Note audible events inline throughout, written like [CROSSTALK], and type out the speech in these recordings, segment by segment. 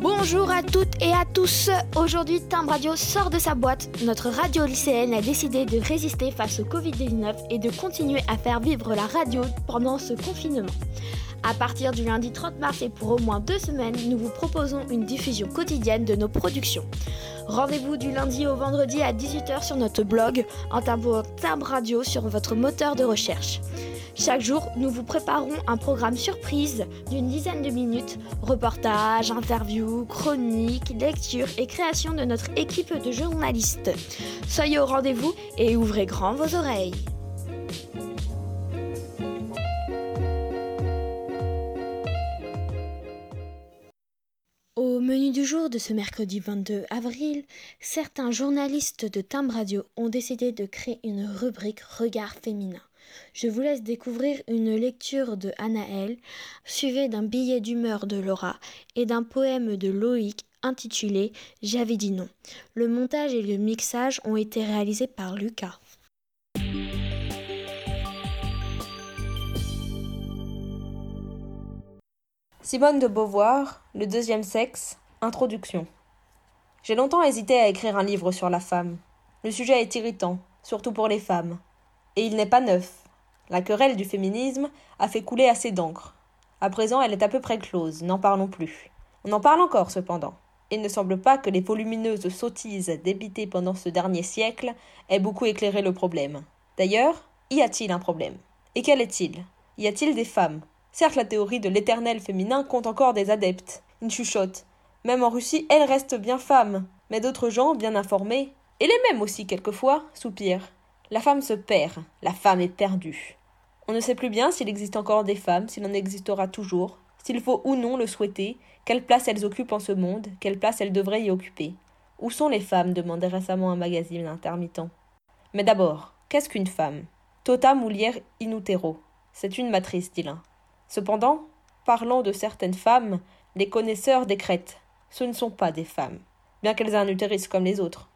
Bonjour à toutes et à tous. Aujourd'hui, Timbre Radio sort de sa boîte. Notre radio lycéenne a décidé de résister face au Covid-19 et de continuer à faire vivre la radio pendant ce confinement. À partir du lundi 30 mars et pour au moins deux semaines, nous vous proposons une diffusion quotidienne de nos productions. Rendez-vous du lundi au vendredi à 18h sur notre blog en tapant Timbre Radio sur votre moteur de recherche. Chaque jour, nous vous préparons un programme surprise d'une dizaine de minutes, reportages, interviews, chroniques, lectures et création de notre équipe de journalistes. Soyez au rendez-vous et ouvrez grand vos oreilles. Jour de ce mercredi 22 avril, certains journalistes de Timbre Radio ont décidé de créer une rubrique Regard féminin. Je vous laisse découvrir une lecture de Anaël, suivie d'un billet d'humeur de Laura et d'un poème de Loïc intitulé J'avais dit non. Le montage et le mixage ont été réalisés par Lucas. Simone de Beauvoir, Le deuxième sexe, Introduction. J'ai longtemps hésité à écrire un livre sur la femme. Le sujet est irritant, surtout pour les femmes. Et il n'est pas neuf. La querelle du féminisme a fait couler assez d'encre. À présent, elle est à peu près close, n'en parlons plus. On en parle encore, cependant. Il ne semble pas que les volumineuses sottises débitées pendant ce dernier siècle aient beaucoup éclairé le problème. D'ailleurs, y a-t-il un problème? Et quel est-il? Y a-t-il des femmes? Certes, la théorie de l'éternel féminin compte encore des adeptes. Une chuchote. Même en Russie, elle reste bien femme. Mais d'autres gens, bien informés, et les mêmes aussi quelquefois, soupirent. La femme se perd, la femme est perdue. On ne sait plus bien s'il existe encore des femmes, s'il en existera toujours, s'il faut ou non le souhaiter, quelle place elles occupent en ce monde, quelle place elles devraient y occuper. Où sont les femmes demandait récemment un magazine intermittent. Mais d'abord, qu'est-ce qu'une femme? Tota mulier in utero. C'est une matrice, dit l'un. Cependant, parlant de certaines femmes, les connaisseurs décrètent ce ne sont pas des femmes, bien qu'elles aient un utérus comme les autres.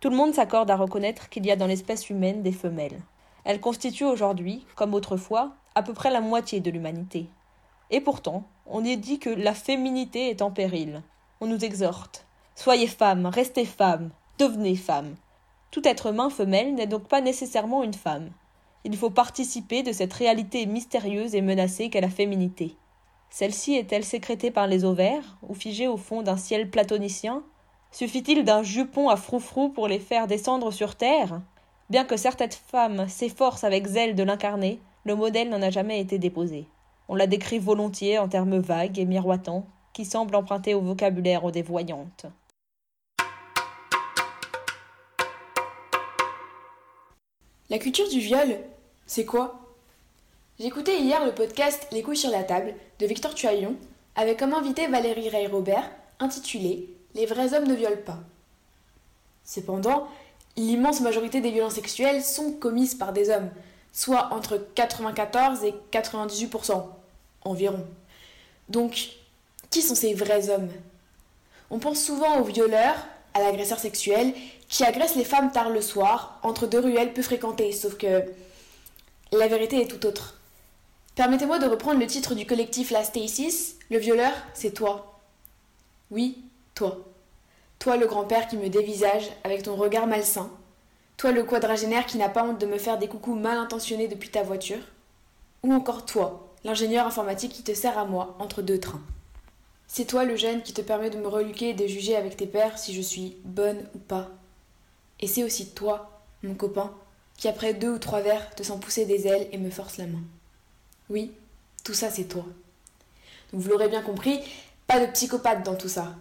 Tout le monde s'accorde à reconnaître qu'il y a dans l'espèce humaine des femelles. Elles constituent aujourd'hui, comme autrefois, à peu près la moitié de l'humanité. Et pourtant, on y dit que la féminité est en péril. On nous exhorte. Soyez femmes, restez femmes, devenez femmes. Tout être humain femelle n'est donc pas nécessairement une femme. Il faut participer de cette réalité mystérieuse et menacée qu'est la féminité. Celle-ci est-elle sécrétée par les ovaires, ou figée au fond d'un ciel platonicien? Suffit-il d'un jupon à froufrou pour les faire descendre sur terre? Bien que certaines femmes s'efforcent avec zèle de l'incarner, le modèle n'en a jamais été déposé. On la décrit volontiers en termes vagues et miroitants, qui semblent emprunter au vocabulaire des voyantes. La culture du viol, c'est quoi? J'écoutais hier le podcast Les couilles sur la table de Victor Tuaillon avec comme invité Valérie Rey-Robert intitulé les vrais hommes ne violent pas. Cependant, l'immense majorité des violences sexuelles sont commises par des hommes, soit entre 94 et 98% environ. Donc, qui sont ces vrais hommes? On pense souvent aux violeurs, à l'agresseur sexuel, qui agresse les femmes tard le soir, entre deux ruelles peu fréquentées, sauf que la vérité est tout autre. Permettez-moi de reprendre le titre du collectif La Stasis, le violeur, c'est toi. Oui, toi. Toi le grand-père qui me dévisage avec ton regard malsain. Toi le quadragénaire qui n'a pas honte de me faire des coucous mal intentionnés depuis ta voiture. Ou encore toi, l'ingénieur informatique qui te sert à moi entre deux trains. C'est toi le jeune qui te permet de me reluquer et de juger avec tes pères si je suis bonne ou pas. Et c'est aussi toi, mon copain, qui après deux ou trois verres te sent pousser des ailes et me force la main. Oui, tout ça c'est toi. vous l'aurez bien compris, pas de psychopathe dans tout ça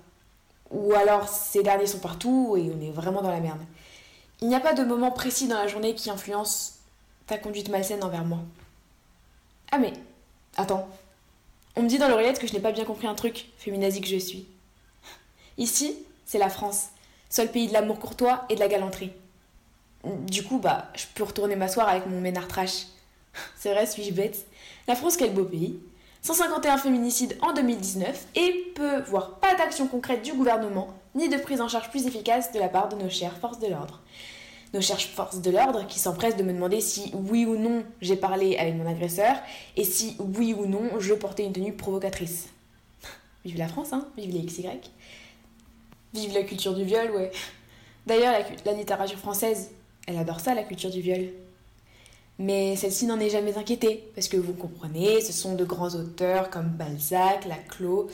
ou alors ces derniers sont partout et on est vraiment dans la merde. Il n'y a pas de moment précis dans la journée qui influence ta conduite malsaine envers moi. Ah mais, attends. On me dit dans l'oreillette que je n'ai pas bien compris un truc, féminazie que je suis. Ici, c'est la France, seul pays de l'amour courtois et de la galanterie. Du coup, bah, je peux retourner m'asseoir avec mon ménard trash. C'est vrai, suis-je bête? La France, quel beau pays. 151 féminicides en 2019 et peu, voire pas d'action concrète du gouvernement, ni de prise en charge plus efficace de la part de nos chères forces de l'ordre. nos chères forces de l'ordre qui s'empressent de me demander si oui ou non j'ai parlé avec mon agresseur et si oui ou non je portais une tenue provocatrice. Vive la France, hein Vive les XY. Vive la culture du viol, ouais. D'ailleurs, la, la littérature française, elle adore ça, la culture du viol. Mais celle-ci n'en est jamais inquiétée, parce que vous comprenez, ce sont de grands auteurs comme Balzac, Laclos,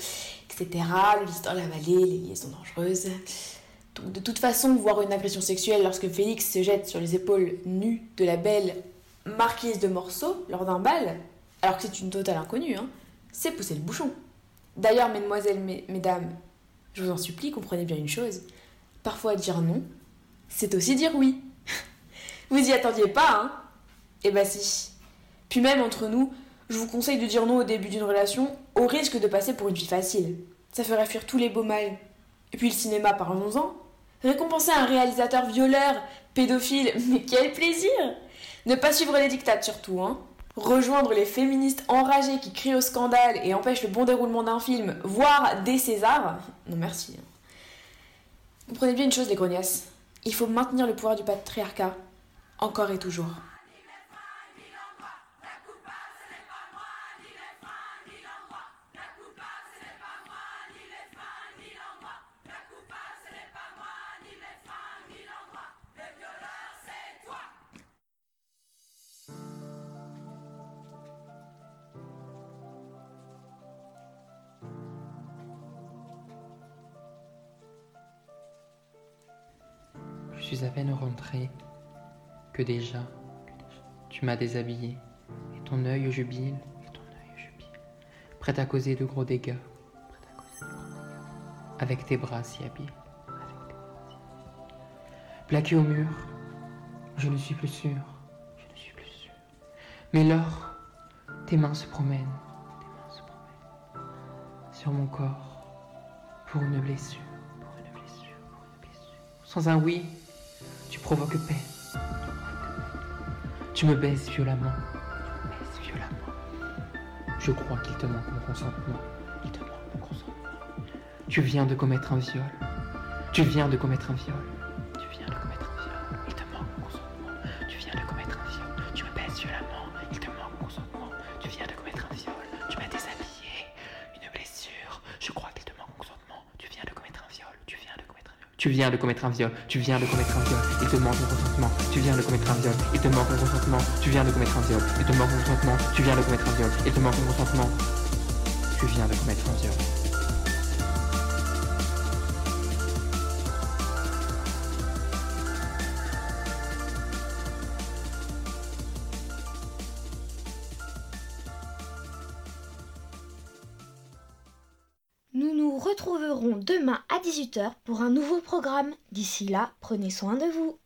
etc., le de la vallée, les liaisons dangereuses. De toute façon, voir une agression sexuelle lorsque Félix se jette sur les épaules nues de la belle marquise de Morceau lors d'un bal, alors que c'est une totale inconnue, hein, c'est pousser le bouchon. D'ailleurs, mesdemoiselles, mesdames, je vous en supplie, comprenez bien une chose. Parfois dire non, c'est aussi dire oui. [LAUGHS] vous y attendiez pas, hein Eh bah si. Puis même entre nous, je vous conseille de dire non au début d'une relation, au risque de passer pour une fille facile. Ça ferait fuir tous les beaux mâles. Et puis le cinéma, parlons-en. Récompenser un réalisateur violeur, pédophile, [LAUGHS] mais quel plaisir Ne pas suivre les dictates surtout, hein. Rejoindre les féministes enragées qui crient au scandale et empêchent le bon déroulement d'un film, voire des Césars. Non merci. Hein. Vous prenez bien une chose, les grognasses. Il faut maintenir le pouvoir du patriarcat, encore et toujours. Suis à peine rentré que déjà. Tu m'as déshabillé. Et ton œil jubile, prêt à causer de gros dégâts, avec tes bras si habiles, plaqué au mur, je ne suis plus sûr, je ne suis plus sûr. Mais lors, tes mains se promènent, sur mon corps pour une blessure. Sans un oui, tu provoques paix. Tu me baises violemment. Tu me baises violemment. Je crois qu'il te manque mon consentement. Il te manque mon consentement. Tu viens de commettre un viol. Tu viens de commettre un viol. Tu viens de commettre un viol. Tu viens de commettre un viol. Il te manque mon consentement. Tu viens de commettre un viol. Il te manque mon consentement. Tu viens de commettre un viol. Il te manque mon consentement. Tu viens de commettre un viol. Il te manque mon consentement. Tu viens de commettre un viol. Retrouverons demain à 18h pour un nouveau programme. D'ici là, prenez soin de vous.